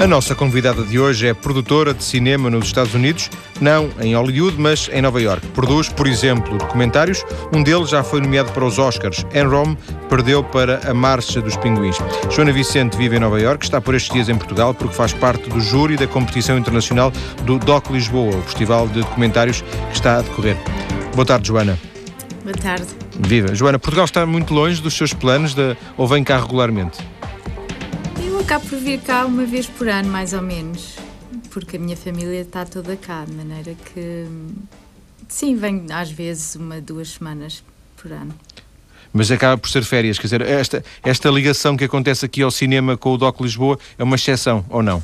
A nossa convidada de hoje é produtora de cinema nos Estados Unidos, não em Hollywood, mas em Nova York. Produz, por exemplo, documentários. Um deles já foi nomeado para os Oscars. Enrom perdeu para A Marcha dos Pinguins. Joana Vicente vive em Nova York, está por estes dias em Portugal porque faz parte do júri da competição internacional do DOC Lisboa, o festival de documentários que está a decorrer. Boa tarde, Joana. Boa tarde. Viva. Joana, Portugal está muito longe dos seus planos de... ou vem cá regularmente? Acabo por vir cá uma vez por ano, mais ou menos, porque a minha família está toda cá, de maneira que sim, venho às vezes uma, duas semanas por ano. Mas acaba por ser férias, quer dizer, esta, esta ligação que acontece aqui ao cinema com o DOC Lisboa é uma exceção, ou não?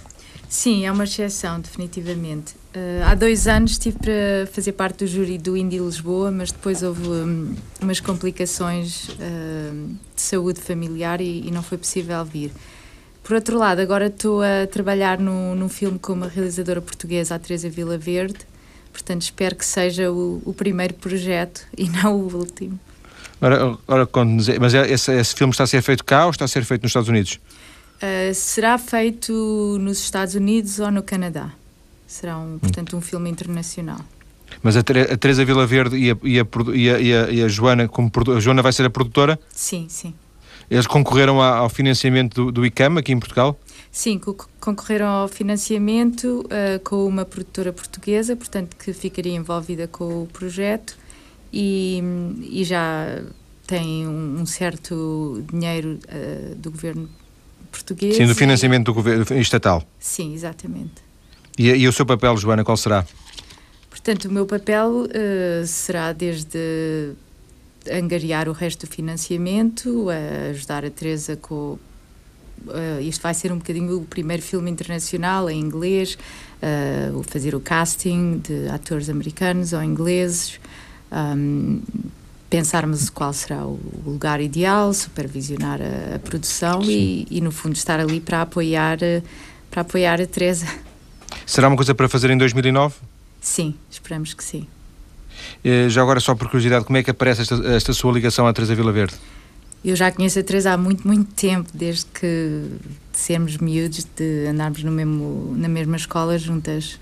Sim, é uma exceção, definitivamente. Uh, há dois anos estive para fazer parte do júri do Indie Lisboa, mas depois houve um, umas complicações uh, de saúde familiar e, e não foi possível vir. Por outro lado, agora estou a trabalhar num, num filme com uma realizadora portuguesa, a Teresa Vila Verde, portanto espero que seja o, o primeiro projeto e não o último. Ora, ora mas é, esse, esse, filme está a ser feito cá ou está a ser feito nos Estados Unidos? Uh, será feito nos Estados Unidos ou no Canadá. Será, um, portanto, um filme internacional. Mas a, a Teresa Vila Verde e a, e a, e a, e a Joana, como a Joana vai ser a produtora? Sim, sim. Eles concorreram ao financiamento do, do ICAM aqui em Portugal? Sim, concorreram ao financiamento uh, com uma produtora portuguesa, portanto, que ficaria envolvida com o projeto e, e já tem um, um certo dinheiro uh, do governo português. Sim, do financiamento do governo estatal. Sim, exatamente. E, e o seu papel, Joana, qual será? Portanto, o meu papel uh, será desde angariar o resto do financiamento, a ajudar a Teresa com. Uh, isto vai ser um bocadinho o primeiro filme internacional em inglês, uh, fazer o casting de atores americanos ou ingleses, um, pensarmos qual será o lugar ideal, supervisionar a, a produção e, e, no fundo, estar ali para apoiar, para apoiar a Teresa. Será uma coisa para fazer em 2009? Sim, esperamos que sim. Eh, já agora, só por curiosidade, como é que aparece esta, esta sua ligação à Teresa Vila Verde? Eu já conheço a Teresa há muito, muito tempo, desde que de sermos miúdos, de andarmos no mesmo, na mesma escola juntas.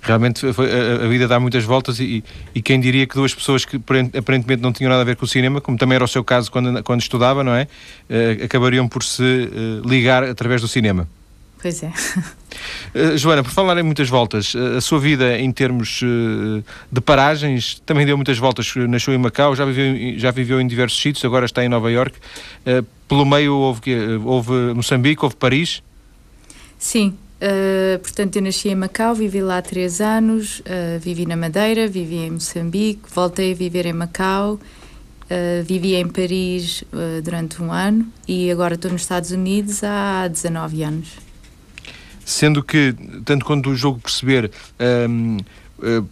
Realmente foi, a, a, vida dá muitas voltas e, e, quem diria que duas pessoas que aparentemente não tinham nada a ver com o cinema, como também era o seu caso quando, quando estudava, não é? Uh, acabariam por se uh, ligar através do cinema. Pois é. Uh, Joana, por falar em muitas voltas, uh, a sua vida em termos uh, de paragens também deu muitas voltas. Nasceu em Macau, já viveu, já viveu em diversos sítios, agora está em Nova York. pelo meio houve, houve Moçambique, houve Paris? Sim, portanto, eu nasci em Macau, vivi lá três anos, vivi na Madeira, vivi em Moçambique, voltei a viver em Macau, vivi em Paris durante um ano e agora estou nos Estados Unidos há 19 anos sendo que, tanto quanto o jogo perceber, um, Uh,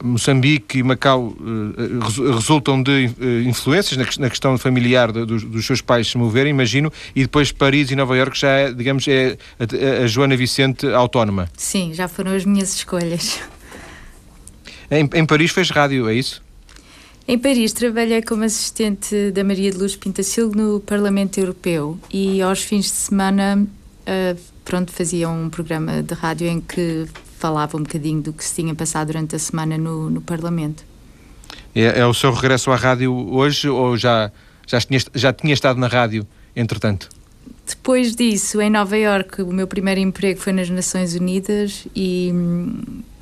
Moçambique e Macau uh, resultam de uh, influências na, na, questão familiar de, dos, dos, seus pais se moverem, imagino, e depois Paris e Nova Iorque já é, digamos, é a, a, Joana Vicente autónoma. Sim, já foram as minhas escolhas. Em, em Paris fez rádio, é isso? Em Paris trabalhei como assistente da Maria de Luz Pintacilgo no Parlamento Europeu e aos fins de semana pronto, fazia um programa de rádio em que falava um bocadinho do que se tinha passado durante a semana no, no Parlamento. É, é, o seu regresso à rádio hoje ou já, já, tinha, já tinha estado na rádio, entretanto? Depois disso, em Nova Iorque, o meu primeiro emprego foi nas Nações Unidas e,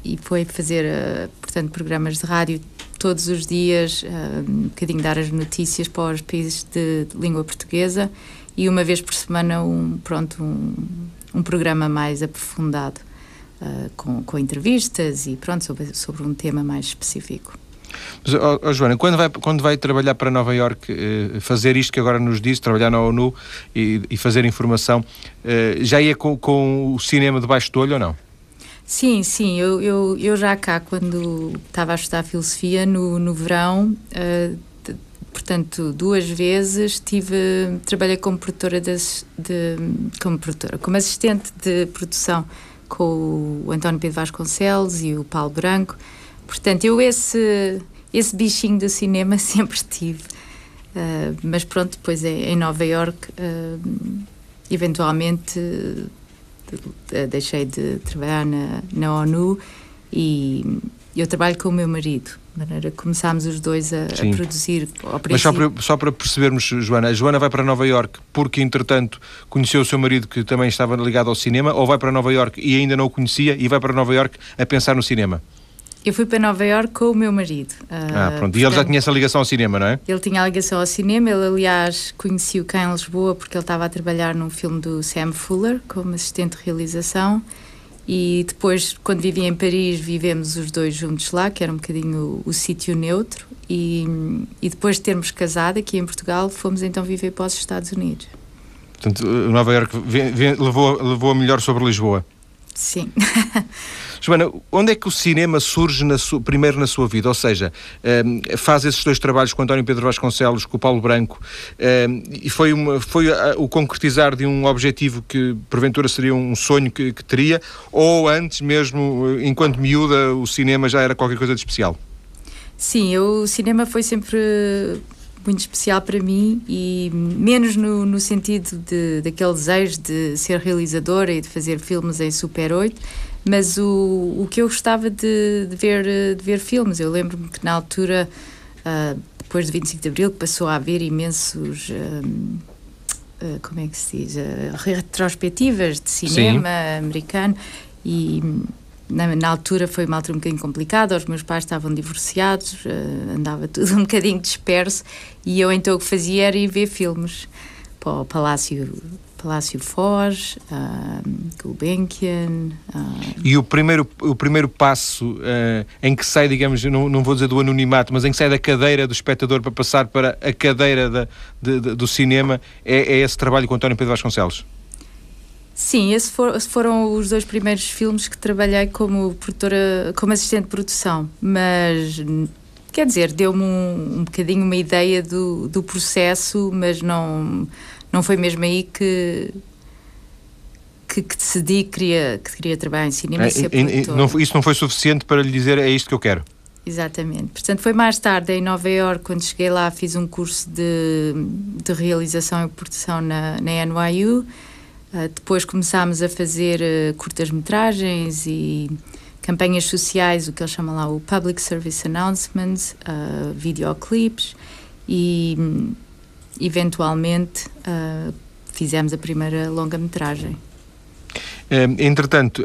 e foi fazer, uh, portanto, programas de rádio todos os dias, uh, um bocadinho dar as notícias para os países de, de língua portuguesa e uma vez por semana um, pronto, um, um programa mais aprofundado, uh, com, com entrevistas e pronto, sobre, sobre um tema mais específico. Mas, oh, oh, Joana, quando vai, quando vai trabalhar para Nova Iorque, eh, fazer isto que agora nos diz, trabalhar na ONU e, e fazer informação, eh, já ia com, com, o cinema debaixo do olho ou não? Sim, sim. Eu, eu, eu já cá, quando estava a estudar filosofia, no, no verão, uh, portanto, duas vezes tive, trabalhei como produtora de, de, como produtora, como assistente de produção com o António Pedro Vasconcelos e o Paulo Branco. Portanto, eu esse esse bichinho do cinema sempre tive. Uh, mas pronto, depois em Nova York, uh, eventualmente deixei de trabalhar na, na ONU e eu trabalho com o meu marido. De maneira que começámos os dois a, a produzir. Mas só para, só para percebermos, Joana, a Joana vai para Nova York porque, entretanto, conheceu o seu marido que também estava ligado ao cinema, ou vai para Nova York e ainda não o conhecia e vai para Nova York a pensar no cinema? Eu fui para Nova York com o meu marido. Ah, pronto. E ele já tinha essa ligação ao cinema, não é? Ele tinha a ligação ao cinema. Ele, aliás, conheci-o cá em Lisboa porque ele estava a trabalhar num filme do Sam Fuller como assistente de realização. E depois, quando vivia em Paris, vivemos os dois juntos lá, que era um bocadinho o, o sítio neutro. E, e depois de termos casado aqui em Portugal, fomos então viver para os Estados Unidos. Portanto, Nova Iorque levou, levou a melhor sobre Lisboa. Sim. Joana, onde é que o cinema surge na sua, primeiro na sua vida? Ou seja, um, faz esses dois trabalhos com António Pedro Vasconcelos, com o Paulo Branco, um, e foi, uma, foi a, o concretizar de um objetivo que porventura seria um sonho que, que teria, ou antes mesmo, enquanto miúda, o cinema já era qualquer coisa de especial? Sim, eu, o cinema foi sempre muito especial para mim e menos no, no sentido de, daquele desejo de ser realizadora e de fazer filmes em Super 8, mas o, o que eu gostava de, de ver, de ver filmes. Eu lembro-me que na altura, uh, depois do 25 de Abril, passou a haver imensos. Uh, uh, como é que se diz? retrospectivas de cinema Sim. americano e na, na, altura foi uma altura um bocadinho complicada, os meus pais estavam divorciados, uh, andava tudo um bocadinho disperso e eu então o que fazia era ir ver filmes para o Palácio, Palácio Foz, uh, Gulbenkian. Uh, e o primeiro, o primeiro passo uh, em que sai, digamos, não, não vou dizer do anonimato, mas em que sai da cadeira do espectador para passar para a cadeira da, de, de, do cinema, é, é esse trabalho com António Pedro Vasconcelos? Sim, esses for, foram os dois primeiros filmes que trabalhei como produtora, como assistente de produção, mas quer dizer, deu-me um, um bocadinho uma ideia do, do processo, mas não, não foi mesmo aí que, que, que decidi que queria, que queria trabalhar em cinema é, e ser produtora. Não, isso não foi suficiente para lhe dizer é isto que eu quero? Exatamente. Portanto, foi mais tarde, em Nova Iorque, quando cheguei lá, fiz um curso de, de realização e produção na, na NYU Uh, depois começámos a fazer uh, curtas-metragens e campanhas sociais, o que eles chamam lá o Public Service Announcements, uh, videoclips e um, eventualmente fizemos a primeira longa-metragem. Entretanto,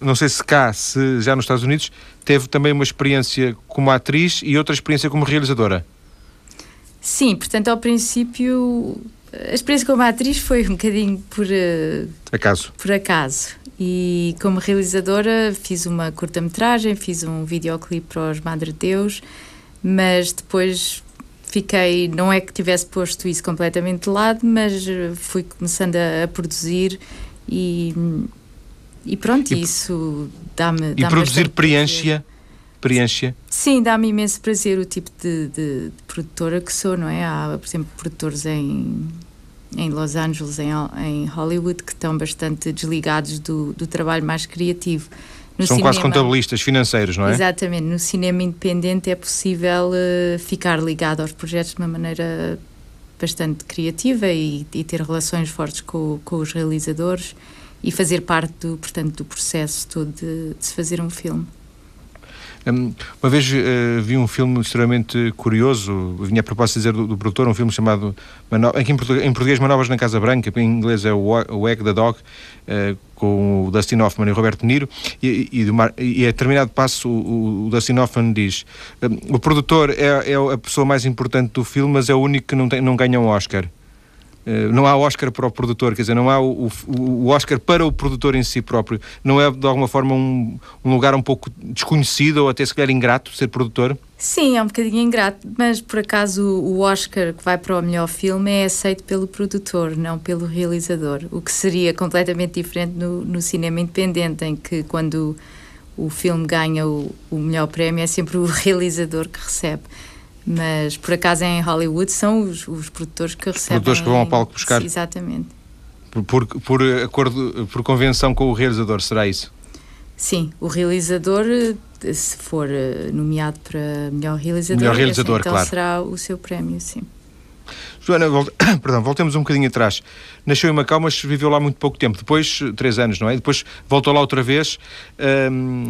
não sei se cá, se já nos Estados Unidos, teve também uma experiência como atriz e outra experiência como realizadora. Sim, portanto, ao princípio a experiência como atriz foi um bocadinho por uh, acaso. Por acaso. E como realizadora fiz uma curta-metragem, fiz um videoclipe para os Madre Deus, mas depois fiquei, não é que tivesse posto isso completamente de lado, mas fui começando a, a produzir e, e pronto, e, isso dá-me. Dá e produzir preenche Sim, dá-me imenso prazer o tipo de, de, de, produtora que sou, não é? Há, por exemplo, produtores em, em Los Angeles, em, em Hollywood, que estão bastante desligados do, do trabalho mais criativo. No São cinema, quase contabilistas financeiros, não é? Exatamente. No cinema independente é possível uh, ficar ligado aos projetos de uma maneira bastante criativa e, e ter relações fortes com, com, os realizadores e fazer parte, do, portanto, do processo todo de, de se fazer um filme. Uma vez uh, vi um filme extremamente curioso, vinha a propósito dizer do, do produtor, um filme chamado, aqui em português, em português Manobras na Casa Branca, em inglês é o, Egg the Dog, uh, com o Dustin Hoffman e o Roberto Niro, e, e, e a determinado passo o, o Dustin Hoffman diz um, o produtor é, é a pessoa mais importante do filme, mas é o único que não, tem, não ganha um Oscar. Eh, não há Oscar para o produtor, quer dizer, não há o, o, Oscar para o produtor em si próprio. Não é de alguma forma um, um, lugar um pouco desconhecido ou até se calhar ingrato ser produtor? Sim, é um bocadinho ingrato, mas por acaso o Oscar que vai para o melhor filme é aceito pelo produtor, não pelo realizador. O que seria completamente diferente no, no cinema independente, em que quando o filme ganha o, o melhor prémio é sempre o realizador que recebe mas por acaso em Hollywood são os, os produtores que recebem. Os produtores que vão ao palco buscar. Exatamente. Por, por, por, acordo, por convenção com o realizador, será isso? Sim, o realizador, se for eh, nomeado para melhor realizador, melhor realizador então claro. será o seu prémio, sim. Joana, volta, perdão, voltemos um bocadinho atrás. Nasceu em Macau, mas viveu lá muito pouco tempo. Depois, três anos, não é? Depois voltou lá outra vez. Hum,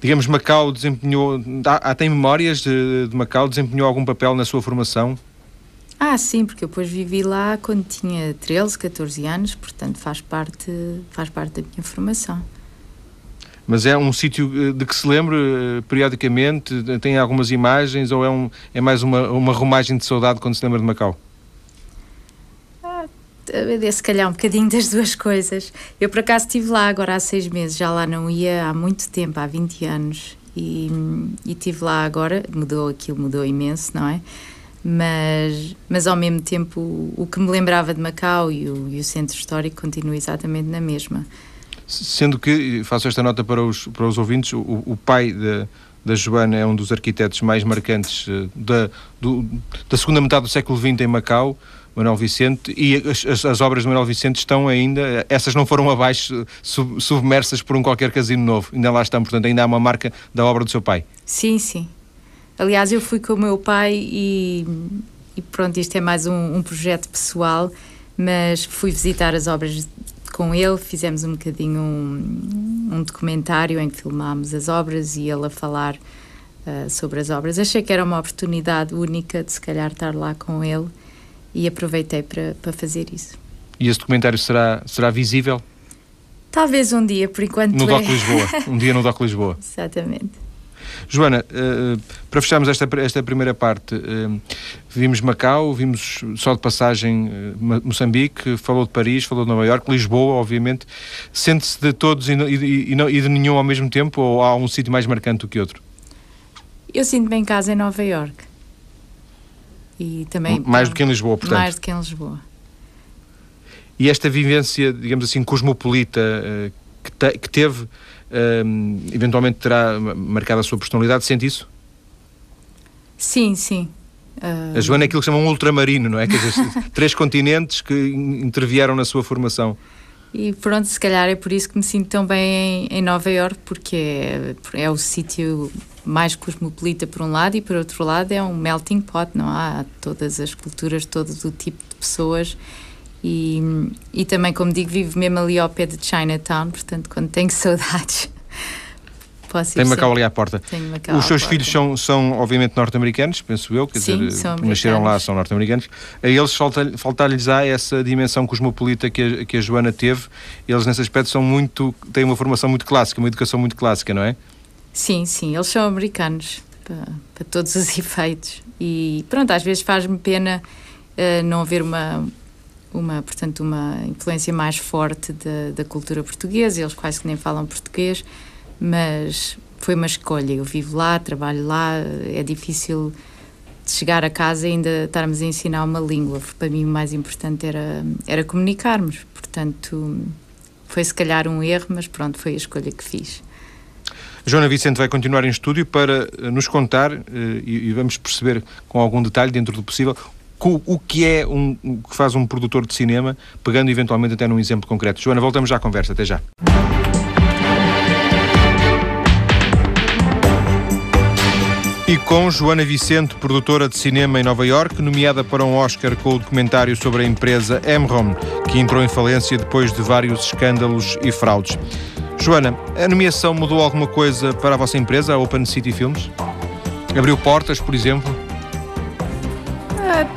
digamos, Macau desempenhou. Há, tem memórias de, de Macau? Desempenhou algum papel na sua formação? Ah, sim, porque eu depois vivi lá quando tinha 13, 14 anos, portanto faz parte, faz parte da minha formação. Mas é um sítio eh, de que se lembre eh, periodicamente? Tem algumas imagens ou é, um, é mais uma, uma romagem de saudade quando se lembra de Macau? Se calhar um bocadinho das duas coisas. Eu por acaso estive lá agora há seis meses, já lá não ia há muito tempo, há 20 anos. E, e estive lá agora, mudou aquilo, mudou imenso, não é? Mas, mas ao mesmo tempo o, o que me lembrava de Macau e o, e o centro histórico continua exatamente na mesma. Sendo que, faço esta nota para os, para os ouvintes, o, o pai da, da Joana é um dos arquitetos mais marcantes eh, da, do, da segunda metade do século XX em Macau, Manuel Vicente, e as, as, obras de Manuel Vicente estão ainda, essas não foram abaixo, sub, submersas por um qualquer casino novo, ainda lá estão, portanto ainda há uma marca da obra do seu pai. Sim, sim. Aliás, eu fui com o meu pai e, e pronto, isto é mais um, um projeto pessoal, mas fui visitar as obras com ele, fizemos um bocadinho um, um documentário em que filmámos as obras e ele a falar uh, sobre as obras. Achei que era uma oportunidade única de se calhar estar lá com ele e aproveitei para, para fazer isso. E esse documentário será, será visível? Talvez um dia, por enquanto. No é. DOC Lisboa. Um dia no DOC Lisboa. Exatamente. Joana, uh, para fecharmos esta, esta primeira parte, uh, vimos Macau, vimos só de passagem uh, Moçambique, falou de Paris, falou de Nova Iorque, Lisboa, obviamente. Sente-se de todos e, e, e, e, de nenhum ao mesmo tempo ou há um sítio mais marcante do que outro? Eu sinto-me em casa em Nova Iorque. E também... Mais do que em Lisboa, portanto? Mais do que em Lisboa. E esta vivência, digamos assim, cosmopolita que, te, que teve eventualmente terá marcado a sua personalidade, sente isso? Sim, sim. Uh... A Joana é aquilo que chamam um ultramarino, não é? Quer dizer, três continentes que intervieram na sua formação. E pronto, se calhar é por isso que me sinto tão bem em, em Nova Iorque, porque é, é o sítio mais cosmopolita por um lado e por outro lado é um melting pot, não há todas as culturas, todo o tipo de pessoas e, e também, como digo, vivo mesmo ali ao pé de Chinatown, portanto, quando tenho saudades. Posso Tem Macau ali à porta. Os seus filhos são, são, obviamente, norte-americanos, penso eu, quer Sim, dizer, nasceram lá, são norte-americanos. A eles falta-lhes falta a essa dimensão cosmopolita que a, que a Joana teve. Eles, nesse aspecto, são muito. têm uma formação muito clássica, uma educação muito clássica, não é? Sim, sim, eles são americanos, para, para todos os efeitos. E pronto, às vezes faz-me pena uh, não haver uma uma, portanto, uma influência mais forte da, da cultura portuguesa, eles quase que nem falam português, mas foi uma escolha. Eu vivo lá, trabalho lá, é difícil de chegar a casa e ainda estarmos a ensinar uma língua. Para mim, o mais importante era, era comunicarmos. Portanto, foi se calhar um erro, mas pronto, foi a escolha que fiz. Joana Vicente vai continuar em estúdio para eh, nos contar, eh, e vamos perceber com algum detalhe, dentro do possível, o que é um, o que faz um produtor de cinema, pegando eventualmente até num exemplo concreto. Joana, voltamos já à conversa, até já. E com Joana Vicente, produtora de cinema em Nova York, nomeada para um Oscar com o documentário sobre a empresa Emron, que entrou em falência depois de vários escândalos e fraudes. Joana, a nomeação mudou alguma coisa para a vossa empresa, a Open City Films? Abriu portas, por exemplo?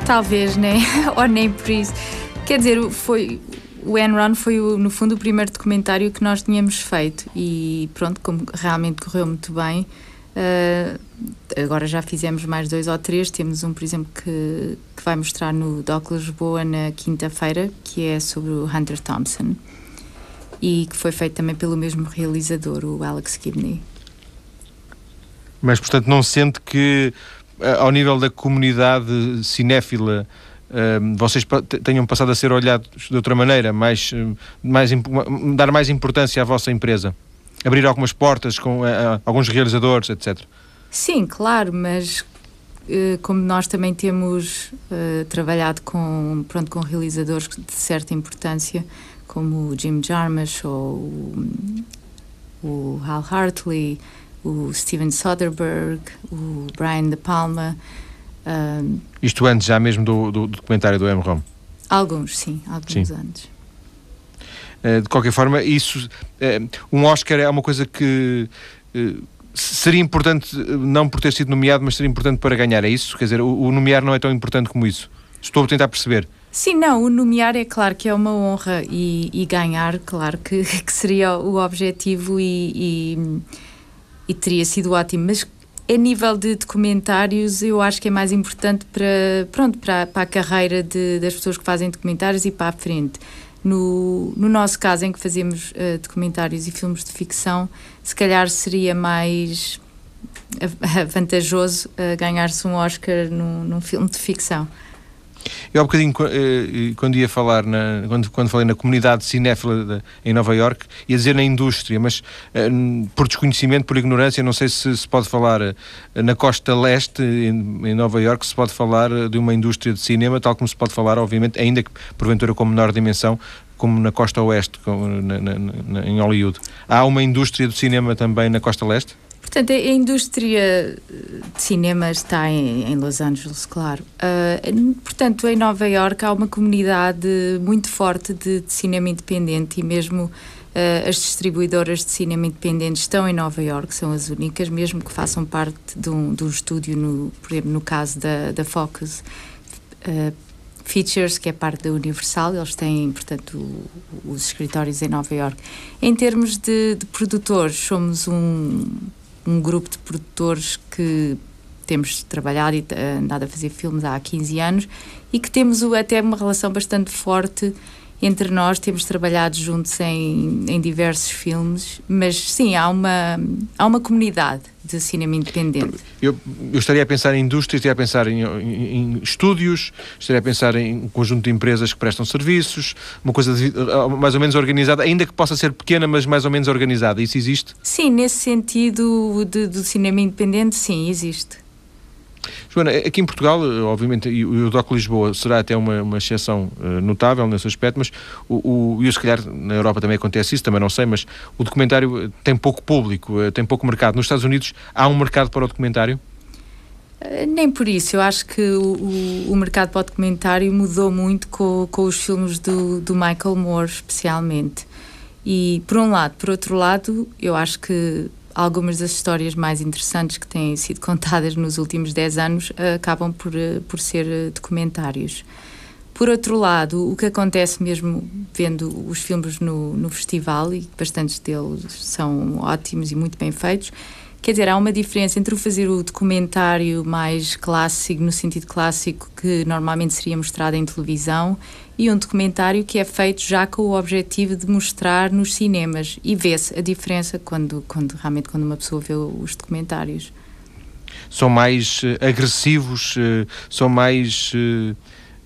talvez, né? Ou nem por isso. Quer dizer, foi, o Enron foi, no fundo, o primeiro documentário que nós tínhamos feito e pronto, como realmente correu muito bem. Uh, agora já fizemos mais dois ou três. Temos um, por exemplo, que, que vai mostrar no Doc Lisboa na quinta-feira, que é sobre o Hunter Thompson e que foi feito também pelo mesmo realizador, o Alex Gibney. Mas, portanto, não sente que eh, ao nível da comunidade cinéfila, eh, vocês tenham passado a ser olhados de outra maneira, mais, eh, mais, dar mais importância à vossa empresa? Abrir algumas portas com alguns realizadores, etc. Sim, claro, mas como nós também temos uh, trabalhado com, pronto, com realizadores de certa importância, como o Jim Jarmusch ou o, Hal Hartley, o Steven Soderbergh, o Brian De Palma. Uh, Isto antes já mesmo do, do, do documentário do M-ROM? Alguns, sim, alguns sim. antes. Uh, de qualquer forma, isso, uh, um Oscar é uma coisa que seria importante, não por ter sido nomeado, mas seria importante para ganhar, é isso? Quer dizer, o, o nomear não é tão importante como isso? Estou a tentar perceber. Sim, não, o nomear é claro que é uma honra e, e ganhar, claro que, que, seria o objetivo e, e, e, teria sido ótimo, mas a nível de documentários eu acho que é mais importante para, pronto, para, para a carreira de, das pessoas que fazem documentários e para a frente. No, no nosso caso, em que fazemos uh, documentários e filmes de ficção, se calhar seria mais vantajoso uh, ganhar-se um Oscar num, num filme de ficção. Eu há bocadinho, eh, quando ia falar, na, quando, quando falei na comunidade cinéfila de, em Nova York, ia dizer na indústria, mas eh, por desconhecimento, por ignorância, não sei se se pode falar eh, na costa leste, em, em Nova York, se pode falar de uma indústria de cinema, tal como se pode falar, obviamente, ainda que porventura com menor dimensão, como na costa oeste, como na, na, na, em Hollywood. Há uma indústria do cinema também na costa leste? Portanto, a indústria de cinema está em, em Los Angeles, claro. Uh, portanto, em Nova York há uma comunidade muito forte de, de cinema independente e mesmo uh, as distribuidoras de cinema independente estão em Nova York, são as únicas, mesmo que façam parte de um, de um estúdio, no, por exemplo, no caso da, da Focus. Uh, Features, que é parte da Universal, eles têm, portanto, o, os escritórios em Nova York. Em termos de, de produtores, somos um, um grupo de produtores que temos trabalhado e andado a fazer filmes há 15 anos e que temos até uma relação bastante forte entre nós, temos trabalhado juntos em, em diversos filmes, mas sim, há uma, há uma comunidade de cinema independente. Eu, eu estaria a pensar em indústria, estaria a pensar em, em, em, estúdios, estaria a pensar em um conjunto de empresas que prestam serviços, uma coisa de, mais ou menos organizada, ainda que possa ser pequena, mas mais ou menos organizada. Isso existe? Sim, nesse sentido do cinema independente, sim, existe. Joana, aqui em Portugal, obviamente, e o DOC Lisboa será até uma, uma exceção uh, notável nesse aspecto, mas o, o, e se calhar na Europa também acontece isso, também não sei, mas o documentário tem pouco público, uh, tem pouco mercado. Nos Estados Unidos há um mercado para o documentário? Nem por isso, eu acho que o, o, mercado para o documentário mudou muito com, com os filmes do, do Michael Moore, especialmente. E por um lado, por outro lado, eu acho que algumas das histórias mais interessantes que têm sido contadas nos últimos 10 anos uh, acabam por, uh, por ser uh, documentários. Por outro lado, o que acontece mesmo vendo os filmes no, no festival, e bastantes deles são ótimos e muito bem feitos, Quer dizer, há uma diferença entre o fazer o documentário mais clássico, no sentido clássico, que normalmente seria mostrado em televisão, e um documentário que é feito já com o objetivo de mostrar nos cinemas. E vê-se a diferença quando, quando realmente quando uma pessoa vê os documentários. São mais uh, agressivos, uh, são mais.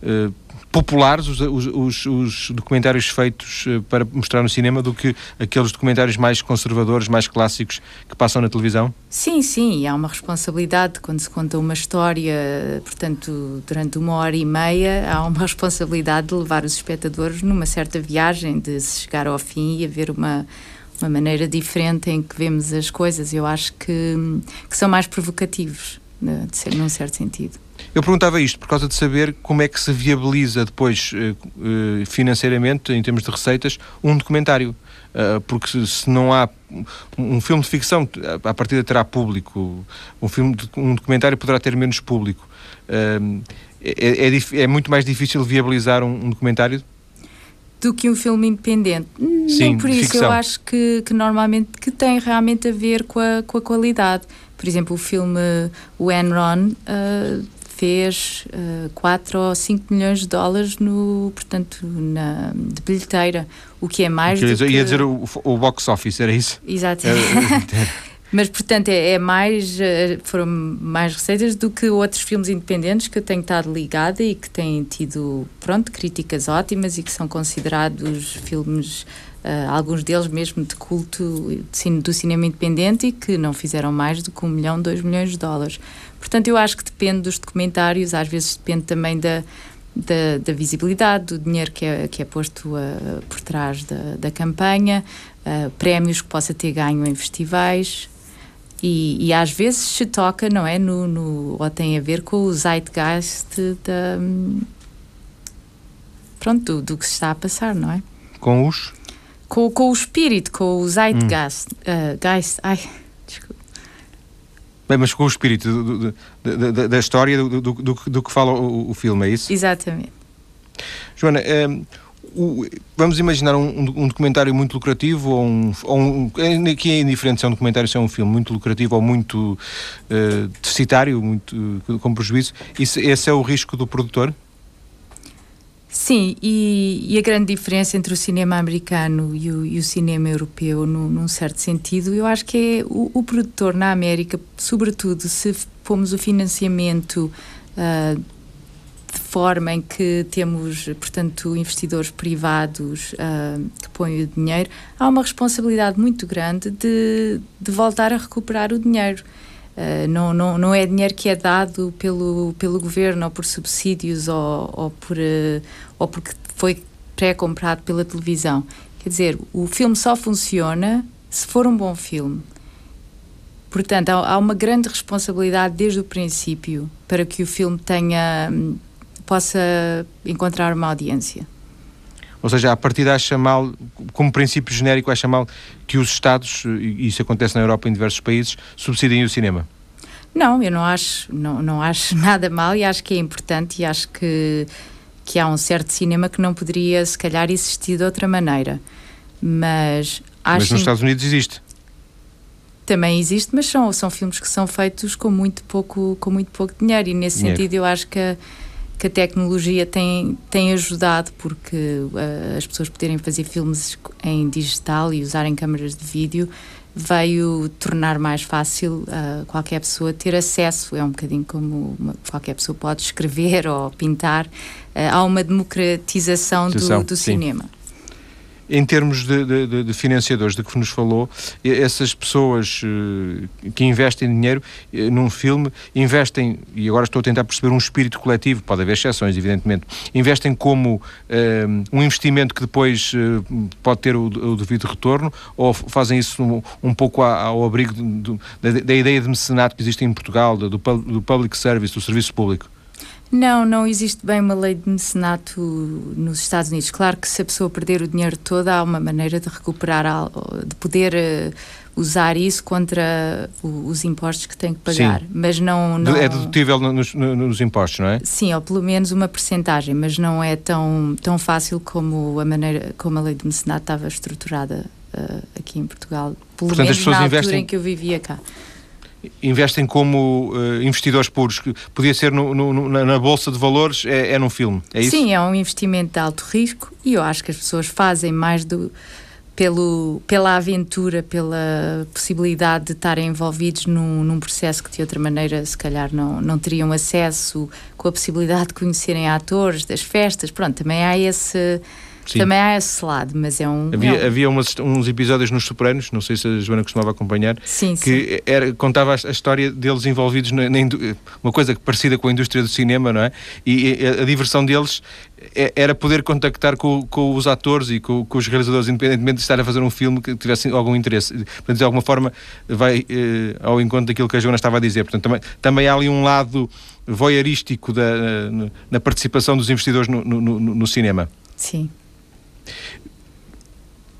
Uh, populares os, os, os, documentários feitos eh, para mostrar no cinema do que aqueles documentários mais conservadores, mais clássicos que passam na televisão? Sim, sim, há uma responsabilidade quando se conta uma história, portanto, durante uma hora e meia, há uma responsabilidade de levar os espectadores numa certa viagem, de se chegar ao fim e haver uma uma maneira diferente em que vemos as coisas. Eu acho que, que são mais provocativos, né, de ser, num certo sentido. Eu perguntava isto por causa de saber como é que se viabiliza depois uh, financeiramente, em termos de receitas, um documentário. Uh, porque se, não há um filme de ficção, a partir terá público, um filme de, um documentário poderá ter menos público. Uh, é, é, é, muito mais difícil viabilizar um, um, documentário do que um filme independente. Sim, Nem por isso ficção. eu acho que, que normalmente que tem realmente a ver com a, com a qualidade. Por exemplo, o filme O Enron uh, fez uh, eh, 4 ou 5 milhões de dólares no, portanto, na, de bilheteira, o que é mais Quer dizer, que... Ia dizer o, o box office, era isso? Exato. Mas, portanto, é, é, mais, eh, foram mais receitas do que outros filmes independentes que eu tenho estado ligada e que têm tido, pronto, críticas ótimas e que são considerados filmes, uh, alguns deles mesmo de culto do cinema independente e que não fizeram mais do que um milhão, dois milhões de dólares. Portanto, eu acho que depende dos documentários, às vezes depende também da, da, da visibilidade, do dinheiro que é, que é posto uh, por trás da, da campanha, uh, prémios que possa ter ganho em festivais. E, e, às vezes se toca, não é? No, no, ou tem a ver com o zeitgeist da. Pronto, do, do que se está a passar, não é? Com os? Com, com o espírito, com o zeitgeist. Hum. Uh, geist, ai. Bem, mas com o espírito do, do, da, da, história do, que fala o, o, filme, é isso? Exatamente. Joana, um, o, vamos imaginar um, um, documentário muito lucrativo ou um, ou um que é indiferente se é um documentário se é um filme muito lucrativo ou muito uh, deficitário, muito uh, com prejuízo. Isso, esse é o risco do produtor? Sim, e, e, a grande diferença entre o cinema americano e o, e o cinema europeu, no, num certo sentido, eu acho que é o, o produtor na América, sobretudo se fomos o financiamento uh, de forma em que temos, portanto, investidores privados uh, que põem o dinheiro, há uma responsabilidade muito grande de, de voltar a recuperar o dinheiro. Uh, não, não, não é dinheiro que é dado pelo, pelo governo ou por subsídios ou, ou, por, uh, ou porque foi pré-comprado pela televisão. Quer dizer, o filme só funciona se for um bom filme. Portanto, há, há uma grande responsabilidade desde o princípio para que o filme tenha possa encontrar uma audiência. Ou seja, a partir acha mal, como princípio genérico, acha mal que os Estados, e isso acontece na Europa em diversos países, subsidiem o cinema? Não, eu não acho, não, não acho nada mal e acho que é importante e acho que, que há um certo cinema que não poderia, se calhar, existir de outra maneira. Mas acho. Mas nos Estados Unidos existe. Também existe, mas são, são filmes que são feitos com muito pouco, com muito pouco dinheiro e nesse dinheiro. sentido eu acho que que a tecnologia tem, tem ajudado porque uh, as pessoas poderem fazer filmes em digital e usarem câmaras de vídeo veio tornar mais fácil uh, qualquer pessoa ter acesso. É um bocadinho como uma, qualquer pessoa pode escrever ou pintar. Uh, há uma democratização do, do cinema em termos de, de, de, financiadores de que nos falou, essas pessoas uh, que investem dinheiro uh, num filme, investem, e agora estou a tentar perceber um espírito coletivo, pode haver exceções, evidentemente, investem como uh, um investimento que depois pode ter o, devido retorno, ou fazem isso um, pouco ao abrigo da, ideia de mecenato que existe em Portugal, do, do public service, do serviço público? Não, não existe bem uma lei de mecenato nos Estados Unidos. Claro que se a pessoa perder o dinheiro todo, há uma maneira de recuperar, de poder eh, usar isso contra os impostos que tem que pagar. Sim. Mas não, não... É dedutível nos, nos, impostos, não é? Sim, ou pelo menos uma percentagem, mas não é tão, tão fácil como a maneira como a lei de mecenato estava estruturada uh, aqui em Portugal. Pelo Portanto, menos na altura investem... em que eu vivia cá investem como uh, investidores puros, que podia ser no, no, na Bolsa de Valores, é, é num filme, é isso? Sim, é um investimento de alto risco e eu acho que as pessoas fazem mais do, pelo, pela aventura, pela possibilidade de estarem envolvidos num, num, processo que de outra maneira se calhar não, não teriam acesso, com a possibilidade de conhecerem atores, das festas, pronto, também há esse Sim. Também há esse lado, mas é um. Havia, é um... havia umas, uns episódios nos Sopranos, não sei se a Joana costumava acompanhar, sim, que sim. Era, contava a, história deles envolvidos na, na uma coisa parecida com a indústria do cinema, não é? E, e a, a, diversão deles é, era poder contactar com, com os atores e com, com, os realizadores, independentemente de estar a fazer um filme que tivesse algum interesse. Portanto, de alguma forma, vai eh, ao encontro daquilo que a Joana estava a dizer. Portanto, também, também há ali um lado voyeurístico da, na, na participação dos investidores no, no, no, no cinema. Sim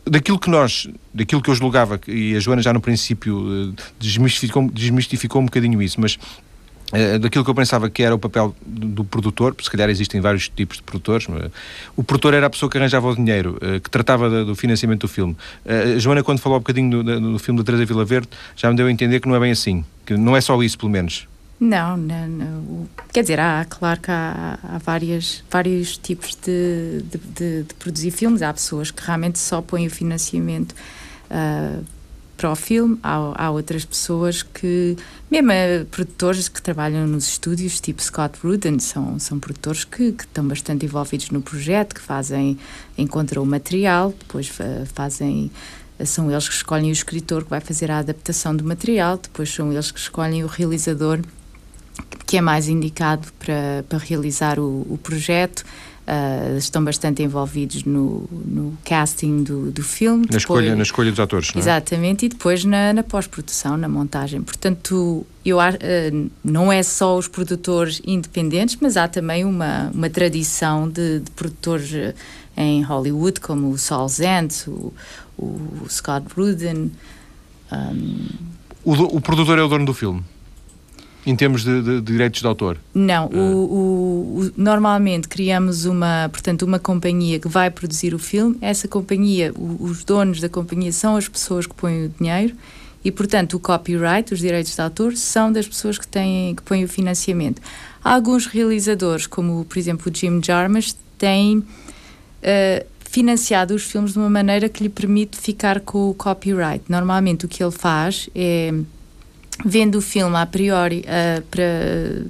daquilo que nós, daquilo que eu julgava, e a Joana já no princípio eh, desmistificou, desmistificou um bocadinho isso, mas uh, daquilo que eu pensava que era o papel do, do, produtor, se calhar existem vários tipos de produtores, o produtor era a pessoa que arranjava o dinheiro, uh, que tratava do, do financiamento do filme. A Joana, quando falou um bocadinho do, do filme da Teresa Vila Verde, já me deu a entender que não é bem assim, que não é só isso, pelo menos. Não, não, não, quer dizer, há, claro que há, há várias, vários tipos de, de, de, de, produzir filmes. Há pessoas que realmente só põem o financiamento uh, para o filme, há, há, outras pessoas que, mesmo produtores que trabalham nos estúdios, tipo Scott Rudin, são, são produtores que, que estão bastante envolvidos no projeto, que fazem, encontram o material, depois fazem são eles que escolhem o escritor que vai fazer a adaptação do material, depois são eles que escolhem o realizador que é mais indicado para, para realizar o, o projeto. Uh, estão bastante envolvidos no, no casting do, do filme. Na, depois, escolha, na escolha dos atores, não é? Exatamente, e depois na, na pós-produção, na montagem. Portanto, eu, uh, não é só os produtores independentes, mas há também uma, uma tradição de, de produtores uh, em Hollywood, como o Saul Zant, o, o Scott Rudin. Um... O, o produtor é o dono do filme? Em termos de, de, de direitos de autor? Não, o, o, o, normalmente criamos uma, portanto, uma companhia que vai produzir o filme. Essa companhia, os donos da companhia são as pessoas que põem o dinheiro e, portanto, o copyright, os direitos de autor, são das pessoas que, têm, que põem o financiamento. Há alguns realizadores, como, por exemplo, o Jim Jarmusch, têm uh, financiado os filmes de uma maneira que lhe permite ficar com o copyright. Normalmente o que ele faz é vendo o filme a priori uh, para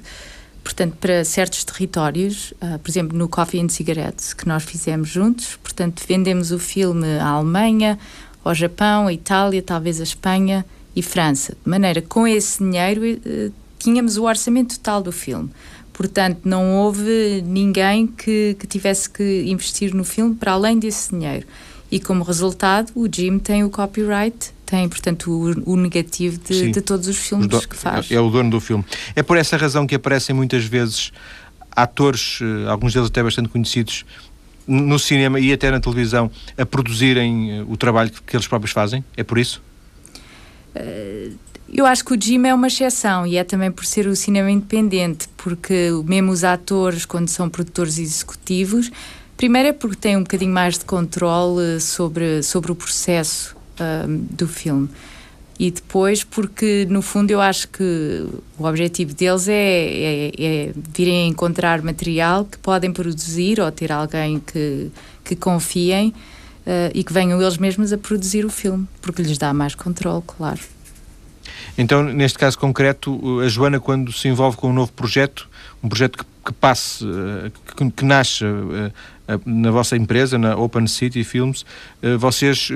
portanto para certos territórios uh, por exemplo no Coffee and Cigarettes que nós fizemos juntos. Portanto vendemos o filme à Alemanha ao Japão à Itália talvez à Espanha e França. De maneira que com esse dinheiro uh, tínhamos o orçamento total do filme. Portanto não houve ninguém que, que tivesse que investir no filme para além desse dinheiro. E como resultado o Jim tem o copyright tem, portanto, o, o negativo de, de, todos os filmes os que faz. É o dono do filme. É por essa razão que aparecem muitas vezes atores, eh, alguns deles até bastante conhecidos, no cinema e até na televisão, a produzirem eh, o trabalho que eles próprios fazem? É por isso? Uh, eu acho que o Jim é uma exceção e é também por ser o cinema independente, porque mesmo os atores, quando são produtores executivos, primeiro é porque têm um bocadinho mais de controle sobre, sobre o processo do filme. E depois, porque no fundo eu acho que o objetivo deles é, é, é virem encontrar material que podem produzir ou ter alguém que, que confiem uh, e que venham eles mesmos a produzir o filme, porque lhes dá mais controle, claro. Então, neste caso concreto, a Joana, quando se envolve com um novo projeto, um projeto que, que passe, eh, que, que nasce eh, na vossa empresa, na Open City Films, vocês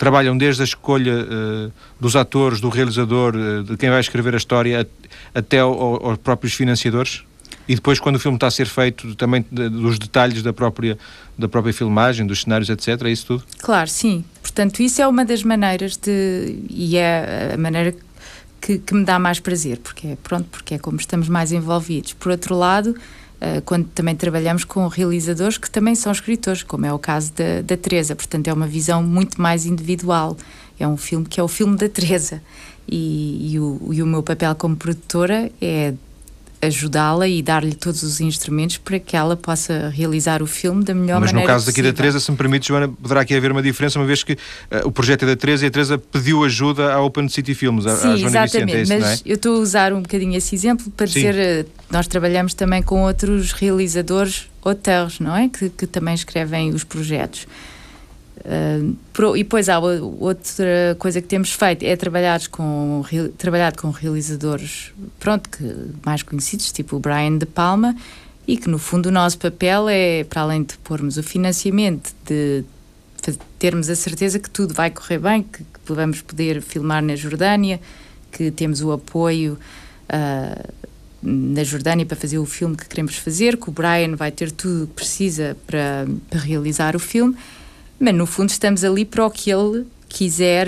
trabalham desde a escolha uh, dos atores, do realizador, uh, de quem vai escrever a história, até ao, aos próprios financiadores? E depois, quando o filme está a ser feito, também dos detalhes da própria, da própria filmagem, dos cenários, etc. É isso tudo? Claro, sim. Portanto, isso é uma das maneiras de. e é a maneira que, que me dá mais prazer, porque é, pronto, porque é como estamos mais envolvidos. Por outro lado, uh, quando também trabalhamos com realizadores que também são escritores, como é o caso da, da Teresa. Portanto, é uma visão muito mais individual. É um filme que é o filme da Teresa. E, e, o, e o meu papel como produtora é ajudá-la e dar-lhe todos os instrumentos para que ela possa realizar o filme da melhor Mas maneira Mas no caso possível. aqui da Teresa, se me permite, Joana, poderá aqui haver uma diferença, uma vez que uh, o projeto é da Teresa e a Teresa pediu ajuda à Open City Films, à, Sim, à Joana exatamente, Vicente, é isso, mas é? eu estou a usar um bocadinho esse exemplo para Sim. dizer, uh, nós trabalhamos também com outros realizadores auteurs, não é? Que, que também escrevem os projetos. E depois há outra coisa que temos feito é trabalhar com, trabalhado com realizadores pronto, que, mais conhecidos, tipo o Brian De Palma, e que no fundo o nosso papel é, para além de pormos o financiamento, de termos a certeza que tudo vai correr bem, que, que vamos poder filmar na Jordânia, que temos o apoio uh, na Jordânia para fazer o filme que queremos fazer, que o Brian vai ter tudo o que precisa para, para realizar o filme mas no fundo estamos ali para o que ele quiser,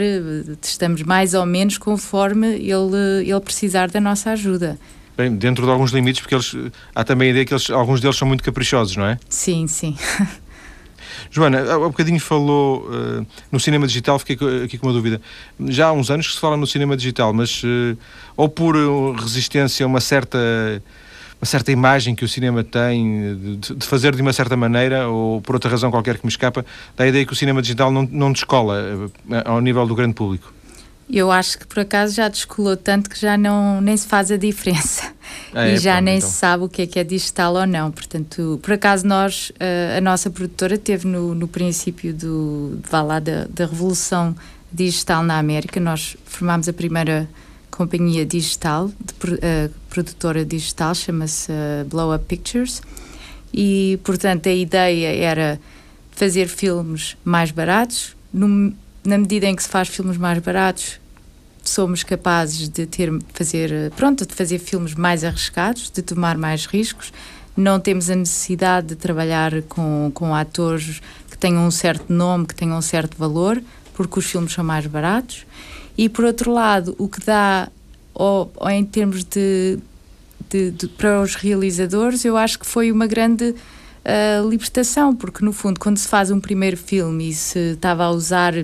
estamos mais ou menos conforme ele, ele precisar da nossa ajuda. Bem, dentro de alguns limites, porque eles, há também a ideia que eles, alguns deles são muito caprichosos, não é? Sim, sim. Joana, há um bocadinho falou uh, no cinema digital, fiquei aqui com uma dúvida. Já há uns anos que se fala no cinema digital, mas uh, ou por resistência a uma certa uma certa imagem que o cinema tem de, de, fazer de uma certa maneira, ou por outra razão qualquer que me escapa, da ideia que o cinema digital não, não descola eh, ao nível do grande público? Eu acho que por acaso já descolou tanto que já não, nem se faz a diferença. Ah, e é, já pronto, nem então. se sabe o que é que é digital ou não. Portanto, por acaso nós, eh, a nossa produtora teve no, no princípio do, vá lá, da, da revolução digital na América. Nós formámos a primeira companhia digital, de, uh, produtora digital, chama-se uh, Blow Up Pictures. E, portanto, a ideia era fazer filmes mais baratos. No, na medida em que se faz filmes mais baratos, somos capazes de ter fazer pronto de fazer filmes mais arriscados de tomar mais riscos não temos a necessidade de trabalhar com, com atores que tenham um certo nome, que tenham um certo valor, porque os filmes são mais baratos. E por outro lado, o que dá, ou, ou em termos de, de, de, para os realizadores, eu acho que foi uma grande uh, libertação, porque no fundo, quando se faz um primeiro filme e se estava a usar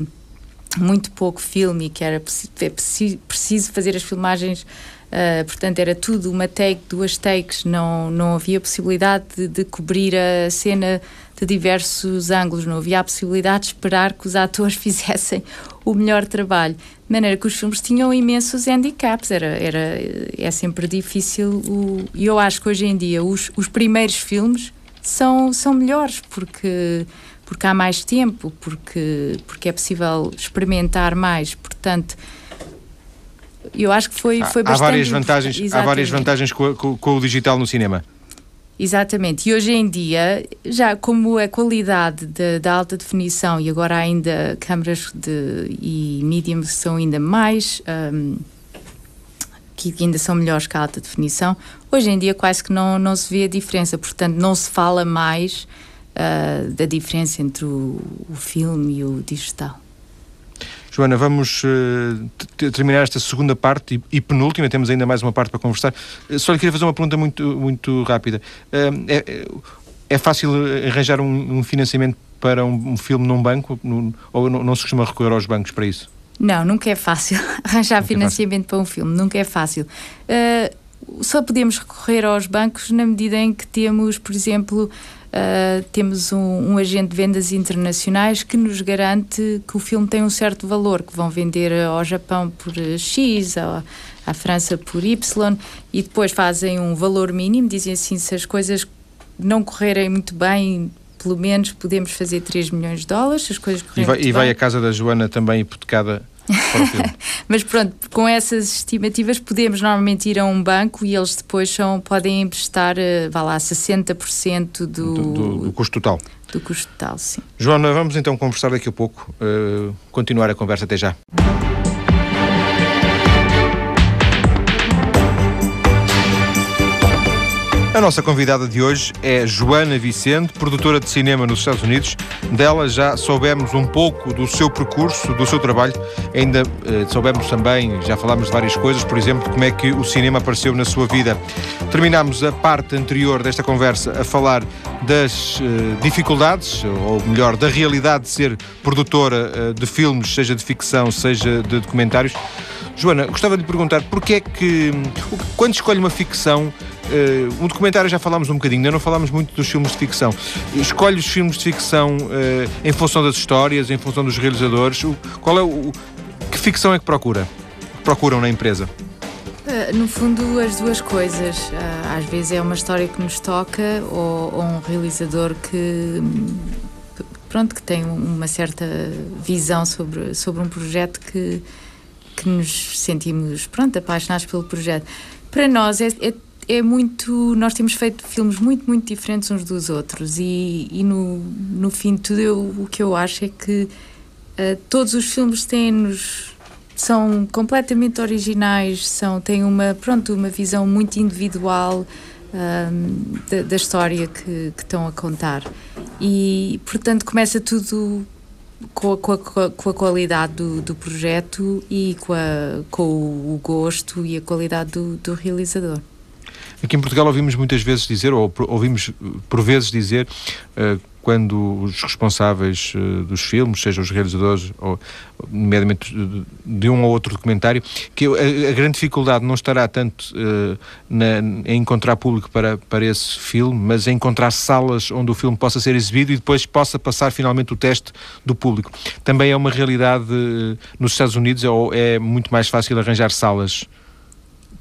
muito pouco filme e que era é preciso fazer as filmagens Uh, portanto, era tudo uma take, duas takes, não, não havia possibilidade de, de, cobrir a cena de diversos ângulos, não havia a possibilidade de esperar que os atores fizessem o melhor trabalho. De maneira que os filmes tinham imensos handicaps, era, era, é sempre difícil. E eu acho que hoje em dia os, os primeiros filmes são, são melhores, porque porque há mais tempo, porque, porque é possível experimentar mais. Portanto, eu acho que foi, foi há, bastante... Há várias vantagens, há várias vantagens com, com, com o digital no cinema. Exatamente, e hoje em dia, já como a qualidade da alta definição e agora ainda câmaras de, e medium são ainda mais, um, que ainda são melhores que a alta definição, hoje em dia quase que não, não se vê a diferença, portanto não se fala mais uh, da diferença entre o, o filme e o digital. Joana, vamos uh, terminar esta segunda parte e, e, penúltima, temos ainda mais uma parte para conversar. Uh, só lhe queria fazer uma pergunta muito, muito rápida. Uh, é, é, fácil arranjar um, um financiamento para um, um, filme num banco no, ou não, não, se costuma recorrer aos bancos para isso? Não, nunca é fácil arranjar nunca financiamento é fácil. para um filme, nunca é fácil. só podemos recorrer aos bancos na medida em que temos, por exemplo, Uh, temos um, um, agente de vendas internacionais que nos garante que o filme tem um certo valor, que vão vender ao Japão por X, à, à França por Y, e depois fazem um valor mínimo, dizem assim, se as coisas não correrem muito bem, pelo menos podemos fazer 3 milhões de dólares, se as coisas correrem e vai, muito e vai a casa da Joana também hipotecada Mas pronto, com essas estimativas podemos normalmente ir a um banco e eles depois são, podem emprestar, uh, vá lá, 60% do, do, do, do custo total. Do custo total, sim. Joana, vamos então conversar daqui a pouco, uh, continuar a conversa até já. A nossa convidada de hoje é Joana Vicente, produtora de cinema nos Estados Unidos. Dela já soubemos um pouco do seu percurso, do seu trabalho. Ainda eh, soubemos também, já falámos de várias coisas, por exemplo, como é que o cinema apareceu na sua vida. Terminámos a parte anterior desta conversa a falar das eh, dificuldades, ou melhor, da realidade de ser produtora eh, de filmes, seja de ficção, seja de documentários. Joana, gostava de lhe perguntar porquê é que, quando escolhe uma ficção, Uh, um documentário já falámos um bocadinho, ainda não falámos muito dos filmes de ficção. Escolhe os filmes de ficção uh, em função das histórias, em função dos realizadores. O, qual é o, que ficção é que procura? Procuram na empresa? Uh, no fundo, as duas coisas. às vezes é uma história que nos toca ou, ou um realizador que pronto que tem uma certa visão sobre sobre um projeto que que nos sentimos pronto apaixonados pelo projeto. Para nós é, é é muito. Nós temos feito filmes muito, muito diferentes uns dos outros, e, e no, no fim de tudo, eu, o que eu acho é que uh, todos os filmes têm-nos. São completamente originais, são, têm uma, pronto, uma visão muito individual um, da, da, história que, que estão a contar. E, portanto, começa tudo com a, com a, com a qualidade do, do, projeto e com, a, com o gosto e a qualidade do, do realizador. Aqui em Portugal ouvimos muitas vezes dizer, ou ouvimos por vezes dizer, uh, quando os responsáveis uh, dos filmes, sejam os realizadores, ou nomeadamente de um ou outro documentário, que a, a grande dificuldade não estará tanto uh, na, em encontrar público para, para esse filme, mas em encontrar salas onde o filme possa ser exibido e depois possa passar finalmente o teste do público. Também é uma realidade nos Estados Unidos, ou é muito mais fácil arranjar salas?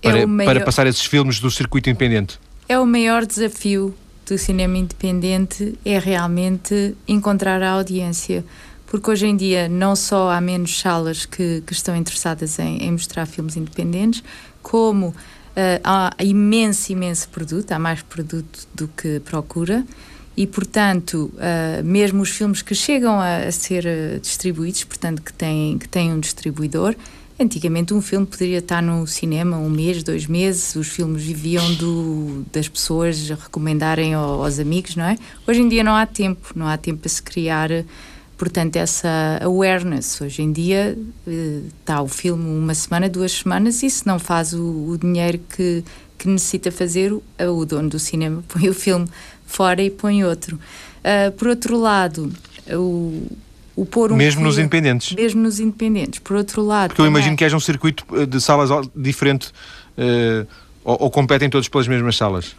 para, é maior... para passar esses filmes do circuito independente? É o maior desafio do cinema independente é realmente encontrar a audiência. Porque hoje em dia não só há menos salas que, que estão interessadas em, em, mostrar filmes independentes, como uh, há imenso, imenso produto, há mais produto do que procura, e portanto, uh, mesmo os filmes que chegam a, a ser uh, distribuídos, portanto, que têm, que têm um distribuidor, Antigamente um filme poderia estar no cinema um mês, dois meses, os filmes viviam do, das pessoas recomendarem aos amigos, não é? Hoje em dia não há tempo, não há tempo para se criar, portanto, essa awareness. Hoje em dia está o filme uma semana, duas semanas e se não faz o, o dinheiro que, que necessita fazer, o, o dono do cinema põe o filme fora e põe outro. Uh, por outro lado, o, o pôr um Mesmo nos independentes. Mesmo nos independentes. Por outro lado. Porque eu imagino que haja um circuito eh, de salas diferente uh, ou, ou, competem todos pelas mesmas salas?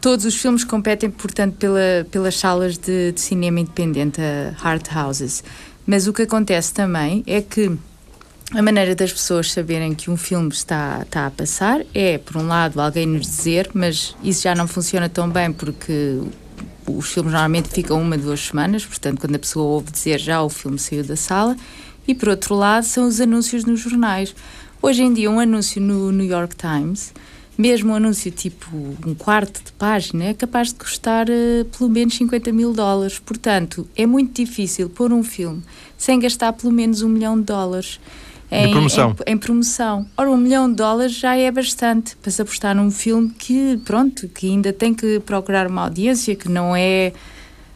Todos os filmes competem, portanto, pela, pelas salas de, de cinema independente, a Hard Houses. Mas o que acontece também é que a maneira das pessoas saberem que um filme está, está a passar é, por um lado, alguém nos dizer, mas isso já não funciona tão bem porque os filmes normalmente ficam uma, duas semanas, portanto, quando a pessoa ouve dizer já o filme saiu da sala. E, por outro lado, são os anúncios nos jornais. Hoje em dia, um anúncio no New York Times, mesmo um anúncio tipo um quarto de página, é capaz de custar uh, pelo menos 50 mil dólares. Portanto, é muito difícil pôr um filme sem gastar pelo menos um milhão de dólares em, promoção. Em, em, promoção. Ora, um milhão de dólares já é bastante para se apostar num filme que, pronto, que ainda tem que procurar uma audiência, que não é.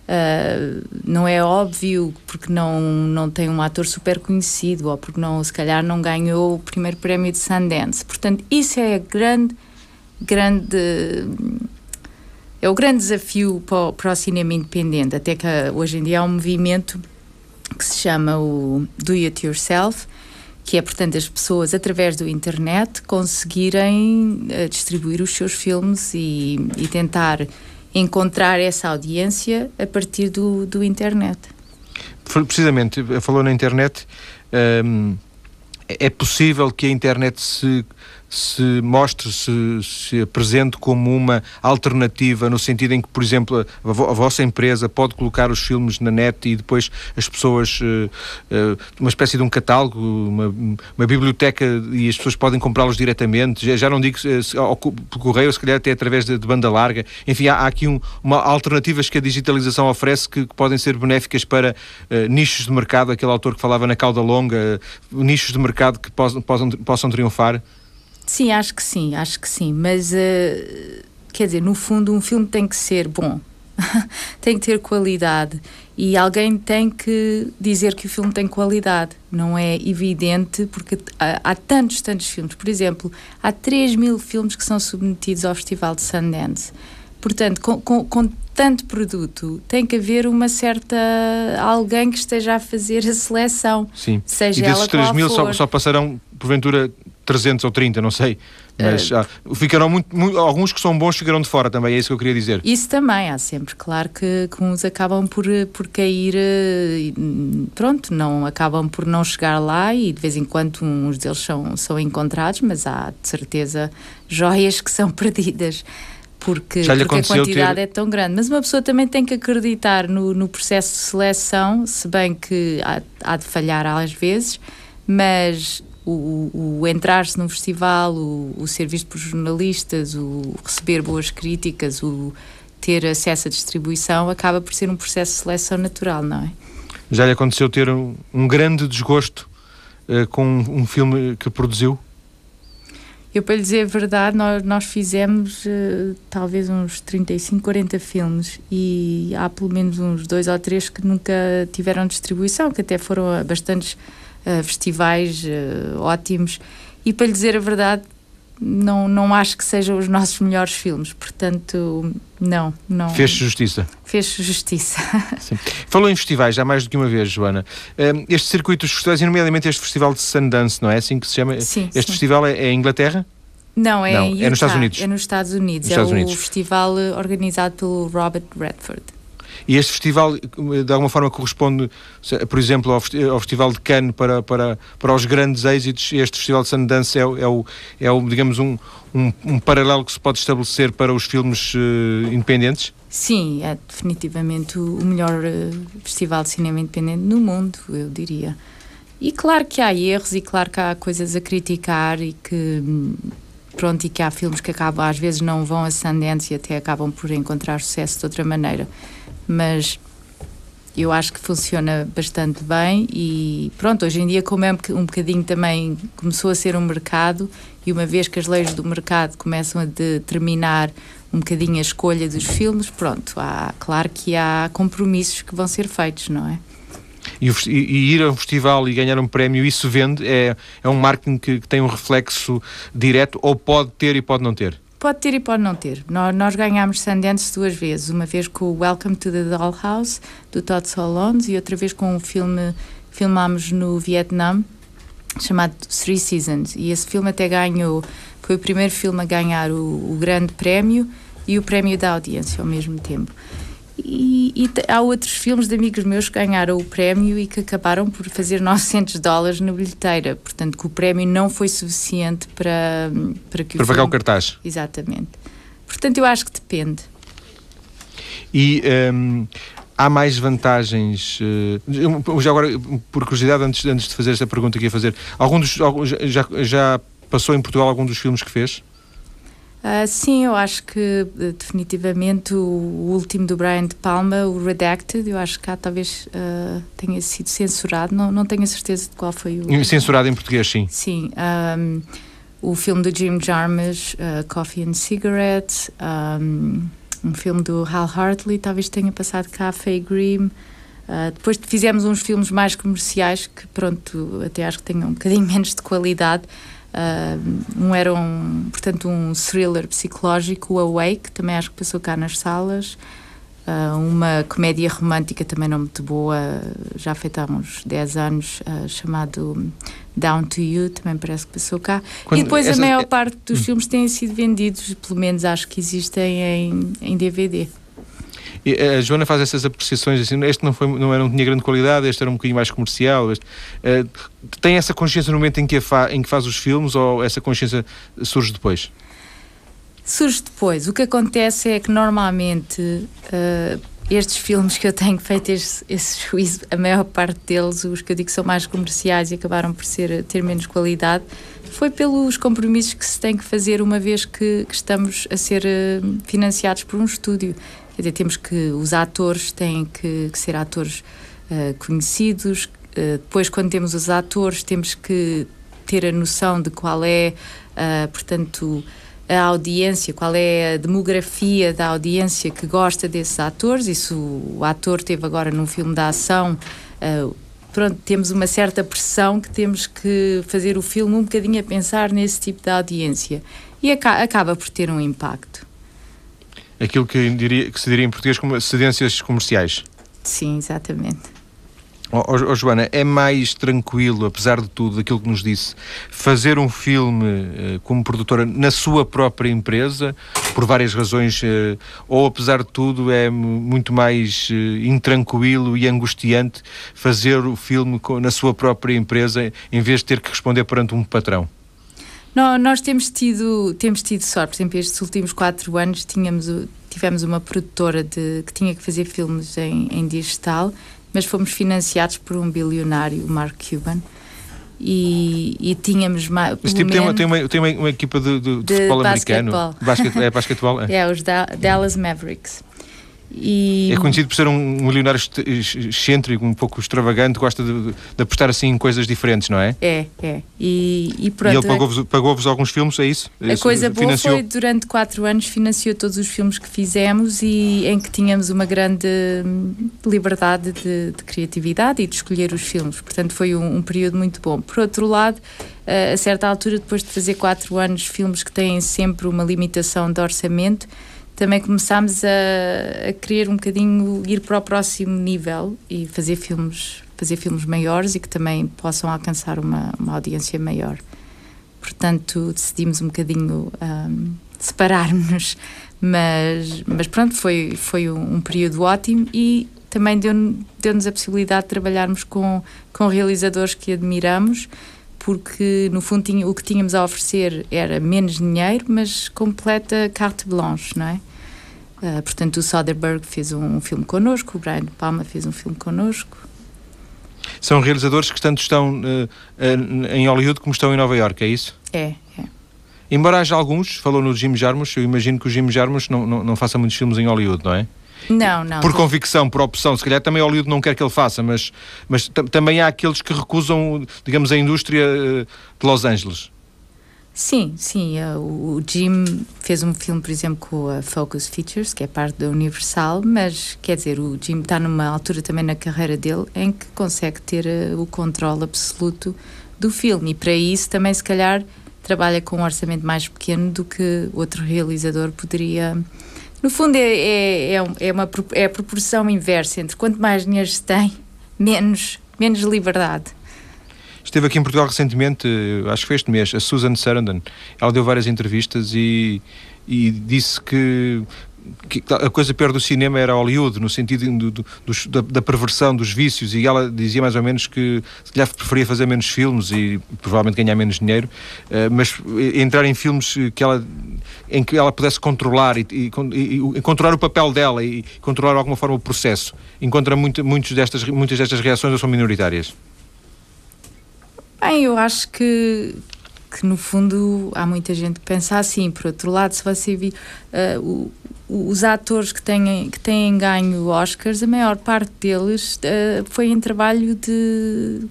Uh, não é óbvio porque não, não tem um ator super conhecido ou porque não, se calhar não ganhou o primeiro prémio de Sundance. Portanto, isso é grande, grande é o grande desafio para o, para o cinema independente, até que hoje em dia há um movimento que se chama o Do It Yourself, que é, portanto, as pessoas, através do internet, conseguirem uh, distribuir os seus filmes e, e, tentar encontrar essa audiência a partir do, do internet. Precisamente, falou na internet, um, ehm, é possível que a internet se se mostre, se, se apresente como uma alternativa, no sentido em que, por exemplo, a, a, vossa empresa pode colocar os filmes na net e depois as pessoas, uh, uh, uma espécie de um catálogo, uma, uma biblioteca e as pessoas podem comprá-los diretamente, já, já, não digo se, ao, por correio, se calhar até através de, de banda larga, enfim, há, há aqui um, uma alternativas que a digitalização oferece que, que podem ser benéficas para uh, nichos de mercado, aquele autor que falava na cauda longa, nichos de mercado que possam, possam, possam triunfar. Sim, acho que sim, acho que sim. Mas, uh, quer dizer, no fundo, um filme tem que ser bom, tem que ter qualidade e alguém tem que dizer que o filme tem qualidade. Não é evidente, porque há, há tantos, tantos filmes. Por exemplo, há 3 mil filmes que são submetidos ao Festival de Sundance. Portanto, com, com, com, tanto produto, tem que haver uma certa. alguém que esteja a fazer a seleção. Sim. Seja e desses 3 mil só, só passarão, porventura, 300 ou 30, não sei. Mas uh, ah, ficarão muito, muito, alguns que são bons ficarão de fora também, é isso que eu queria dizer. Isso também, há sempre, claro que, que uns acabam por, por cair, eh, pronto, não acabam por não chegar lá e de vez em quando uns deles são, são encontrados, mas há de certeza joias que são perdidas porque, porque a quantidade ter... é tão grande. Mas uma pessoa também tem que acreditar no, no processo de seleção, se bem que há, há de falhar às vezes, mas o, o entrar-se num festival, o, o, ser visto por jornalistas, o receber boas críticas, o ter acesso à distribuição, acaba por ser um processo de seleção natural, não é? Já lhe aconteceu ter um, um grande desgosto uh, com um, um, filme que produziu? Eu, para lhe dizer a verdade, nós, nós fizemos uh, talvez uns 35, 40 filmes e há pelo menos uns dois ou três que nunca tiveram distribuição, que até foram bastantes uh, festivais uh, ótimos. E para lhe dizer a verdade, não, não acho que sejam os nossos melhores filmes, portanto, não. não Fez justiça. Fez justiça. Sim. Falou em festivais já mais do que uma vez, Joana. Um, este circuito dos festivais, e nomeadamente este festival de Sundance, não é assim que se chama? Sim. Este sim. festival é, é em Inglaterra? Não, é, não, é nos Estados Unidos. É nos Estados Unidos. Nos Estados é Unidos. o festival eh, organizado pelo Robert Redford. E este festival, de alguma forma, corresponde, por exemplo, ao, Festival de Cannes para, para, para os grandes êxitos. Este Festival de Sundance é, é, o, é o, digamos, um, um, um, paralelo que se pode estabelecer para os filmes uh, independentes? Sim, é definitivamente o melhor uh, festival de cinema independente no mundo, eu diria. E claro que há erros e claro que há coisas a criticar e que pronto e que há filmes que acabam às vezes não vão a Sundance e até acabam por encontrar sucesso de outra maneira mas eu acho que funciona bastante bem e pronto, hoje em dia como é um bocadinho também começou a ser um mercado e uma vez que as leis do mercado começam a determinar um bocadinho a escolha dos filmes, pronto, há, claro que há compromissos que vão ser feitos, não é? E, e, ir a um festival e ganhar um prémio, isso vende? É, é um marketing que, que tem um reflexo direto ou pode ter e pode não ter? Pode ter e pode não ter. Nós, nós ganhámos Sundance duas vezes. Uma vez com o Welcome to the Dollhouse, do Todd Solondz, e outra vez com um filme filmámos no Vietnã, chamado Three Seasons. E esse filme até ganhou, foi o primeiro filme a ganhar o, o grande prémio e o prémio da audiência ao mesmo tempo. E, e, há outros filmes de amigos meus que ganharam o prémio e que acabaram por fazer 900 dólares na bilheteira. Portanto, que o prémio não foi suficiente para, para que para o pagar filme... o cartaz. Exatamente. Portanto, eu acho que depende. E um, há mais vantagens. Uh, já agora, por curiosidade, antes, antes de fazer esta pergunta que ia fazer, algum dos, já, já passou em Portugal algum dos filmes que fez? Uh, sim, eu acho que eh, definitivamente o, o, último do Brian De Palma, o Redacted, eu acho que cá talvez uh, tenha sido censurado, não, não tenho a certeza de qual foi o. Censurado em português, sim. Sim. Um, o filme do Jim Jarmusch, uh, Coffee and Cigarettes, um, um, filme do Hal Hartley, talvez tenha passado cá, Faye Grimm. Uh, depois fizemos uns filmes mais comerciais que, pronto, até acho que tenham um bocadinho menos de qualidade. Uh, um era um, portanto, um thriller psicológico, o Awake, também acho que passou cá nas salas. Uh, uma comédia romântica também não muito boa, já feita há uns 10 anos, uh, chamado Down to You, também parece que passou cá. Quando e depois essa... a maior parte dos hum. filmes têm sido vendidos, pelo menos acho que existem em, em DVD. A Joana faz essas apreciações assim, este não, foi, não, era, não tinha grande qualidade, este era um bocadinho mais comercial. Este, uh, tem essa consciência no momento em que, fa, em que faz os filmes ou essa consciência surge depois? Surge depois. O que acontece é que normalmente uh, estes filmes que eu tenho feito esse, juízo, a maior parte deles, os que eu digo que são mais comerciais e acabaram por ser, ter menos qualidade, foi pelos compromissos que se tem que fazer uma vez que, que estamos a ser financiados por um estúdio. Quer dizer, temos que os atores têm que, que ser atores uh, conhecidos. Uh, depois, quando temos os atores, temos que ter a noção de qual é, uh, portanto, a audiência, qual é a demografia da audiência que gosta desses atores. Isso o ator teve agora num filme da ação. pronto, temos uma certa pressão que temos que fazer o filme um bocadinho a pensar nesse tipo de audiência. E acaba por ter um impacto aquilo que, diria, que se diria em português como cedências comerciais. Sim, exatamente. Oh, oh, Joana, é mais tranquilo, apesar de tudo, daquilo que nos disse, fazer um filme eh, como produtora na sua própria empresa, por várias razões, eh, ou apesar de tudo é muito mais eh, intranquilo e angustiante fazer o filme na sua própria empresa em vez de ter que responder perante um patrão? Nós, nós temos, tido, temos tido sorte, por exemplo, estes últimos quatro anos tínhamos, tivemos uma produtora de, que tinha que fazer filmes em, em digital, mas fomos financiados por um bilionário, o Mark Cuban. E, e tínhamos mais. Esse tipo tem, uma, tem, uma, tem uma, uma equipa de, de, de, futebol americano. Basquetebol. é basquetebol? É, é os da, Dallas Mavericks. E... É conhecido por ser um milionário excêntrico, um pouco extravagante, gosta de, de, apostar assim em coisas diferentes, não é? É, é. E, e, pronto, e ele pagou-vos pagou alguns filmes, é isso? A isso coisa boa financiou? foi, durante quatro anos, financiou todos os filmes que fizemos e em que tínhamos uma grande hum, liberdade de, de criatividade e de escolher os filmes. Portanto, foi um, um período muito bom. Por outro lado, a certa altura, depois de fazer quatro anos, filmes que têm sempre uma limitação de orçamento, também começámos a, a querer um bocadinho ir para o próximo nível e fazer filmes, fazer filmes maiores e que também possam alcançar uma, uma audiência maior. Portanto, decidimos um bocadinho um, separar-nos, mas, mas pronto, foi, foi um, um período ótimo e também deu-nos deu a possibilidade de trabalharmos com, com realizadores que admiramos, porque no fundo tinha, o que tínhamos a oferecer era menos dinheiro, mas completa carte blanche, não é? Uh, portanto, o Soderbergh fez um, um filme connosco, o Brian Palma fez um filme connosco. São realizadores que tanto estão uh, em Hollywood como estão em Nova York, é isso? É, é. Embora haja alguns, falou no Jim Jarmusch, eu imagino que o Jim Jarmusch não, não, não faça muitos filmes em Hollywood, não é? Não, não. Por convicção, por opção. Se calhar também Hollywood não quer que ele faça, mas, mas também há aqueles que recusam, digamos, a indústria eh, de Los Angeles. Sim, sim. Uh, o Jim fez um filme, por exemplo, com a Focus Features, que é parte da Universal, mas quer dizer, o Jim está numa altura também na carreira dele em que consegue ter uh, o controle absoluto do filme e para isso também, se calhar, trabalha com um orçamento mais pequeno do que outro realizador poderia. No fundo, é, é, é, é uma, é a proporção inversa entre quanto mais dinheiro se tem, menos, menos liberdade. Esteve aqui em Portugal recentemente, acho que foi este mês, a Susan Sarandon. Ela deu várias entrevistas e, e disse que que a coisa pior do cinema era Hollywood, no sentido do, do, da, da, perversão, dos vícios, e ela dizia mais ou menos que se calhar preferia fazer menos filmes e provavelmente ganhar menos dinheiro, uh, mas entrar em filmes que ela, em que ela pudesse controlar e, e, e, controlar o papel dela e controlar de alguma forma o processo. Encontra muito, muitos destas, muitas destas reações ou são minoritárias? Bem, eu acho que, que no fundo há muita gente que pensa assim. Por outro lado, se você vir uh, o, os atores que têm, que têm ganho Oscars, a maior parte deles uh, foi em trabalho de,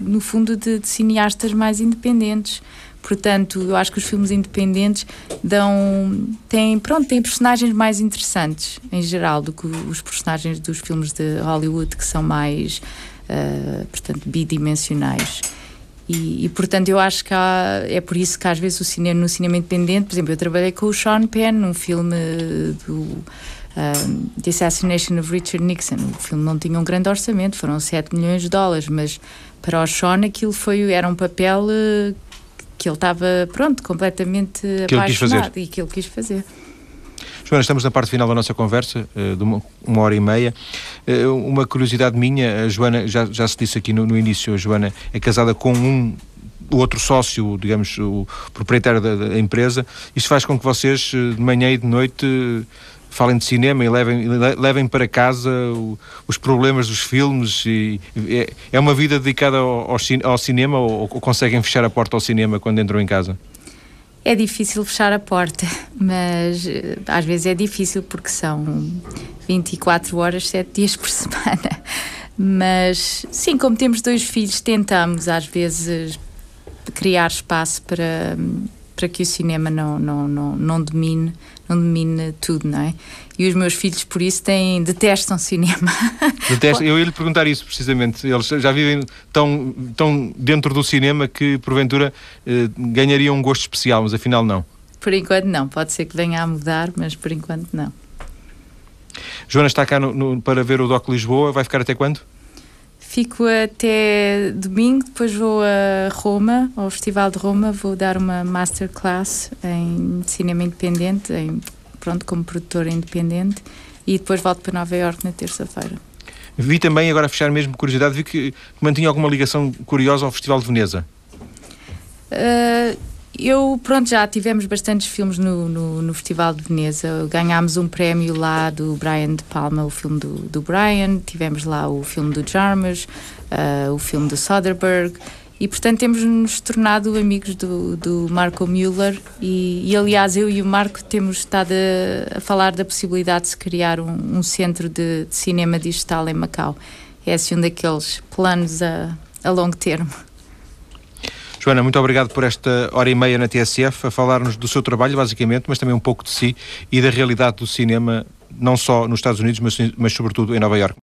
no fundo, de, de, cineastas mais independentes. Portanto, eu acho que os filmes independentes dão, têm, pronto, têm personagens mais interessantes, em geral, do que os personagens dos filmes de Hollywood, que são mais, uh, portanto, bidimensionais. E, e, portanto eu acho que há, é por isso que às vezes o cinema, no cinema independente, por exemplo, eu trabalhei com o Sean Penn num filme do um, The Assassination of Richard Nixon. O filme não tinha um grande orçamento, foram 7 milhões de dólares, mas para o Sean aquilo foi, era um papel uh, que ele estava, pronto, completamente que apaixonado e que ele quis fazer. Joana, estamos na parte final da nossa conversa, uh, de uma, hora e meia. Uh, uma curiosidade minha, a Joana, já, já se disse aqui no, no início, a Joana é casada com um o outro sócio, digamos, o proprietário da, da, empresa, isso faz com que vocês, eh, de manhã e de noite, falem de cinema e levem, levem para casa o, os problemas dos filmes. E, é, é uma vida dedicada ao, ao, ao cinema ou, ou conseguem fechar a porta ao cinema quando entram em casa? É difícil fechar a porta, mas eh, às vezes é difícil porque são 24 horas, 7 dias por semana. Mas sim, como temos dois filhos, tentamos às vezes criar espaço para, para que o cinema não, não, não, não domine não domine tudo, não é? E os meus filhos, por isso, têm, detestam cinema. Detestam. Eu ia lhe perguntar isso, precisamente. Eles já vivem tão, tão dentro do cinema que, porventura, eh, ganhariam um gosto especial, mas afinal não. Por enquanto não. Pode ser que venha a mudar, mas por enquanto não. Joana está cá no, no, para ver o DOC Lisboa. Vai ficar até quando? Fico até domingo, depois vou a Roma, ao Festival de Roma, vou dar uma masterclass em cinema independente, em, pronto, como produtora independente, e depois volto para Nova York na terça-feira. Vi também, agora a fechar mesmo curiosidade, vi que mantinha alguma ligação curiosa ao Festival de Veneza. Uh, eu, pronto, já tivemos bastantes filmes no, no, no, Festival de Veneza. Ganhámos um prémio lá do Brian De Palma, o filme do, do Brian. Tivemos lá o filme do Jarmusch, uh, o filme do Soderbergh. E, portanto, temos-nos tornado amigos do, do Marco Müller. E, e, aliás, eu e o Marco temos estado a, a falar da possibilidade de se criar um, um centro de, de, cinema digital em Macau. É assim um daqueles planos a, a longo termo. Joana, muito obrigado por esta hora e meia na TSF a falar-nos do seu trabalho, basicamente, mas também um pouco de si e da realidade do cinema, não só nos Estados Unidos, mas, mas sobretudo em Nova Iorque.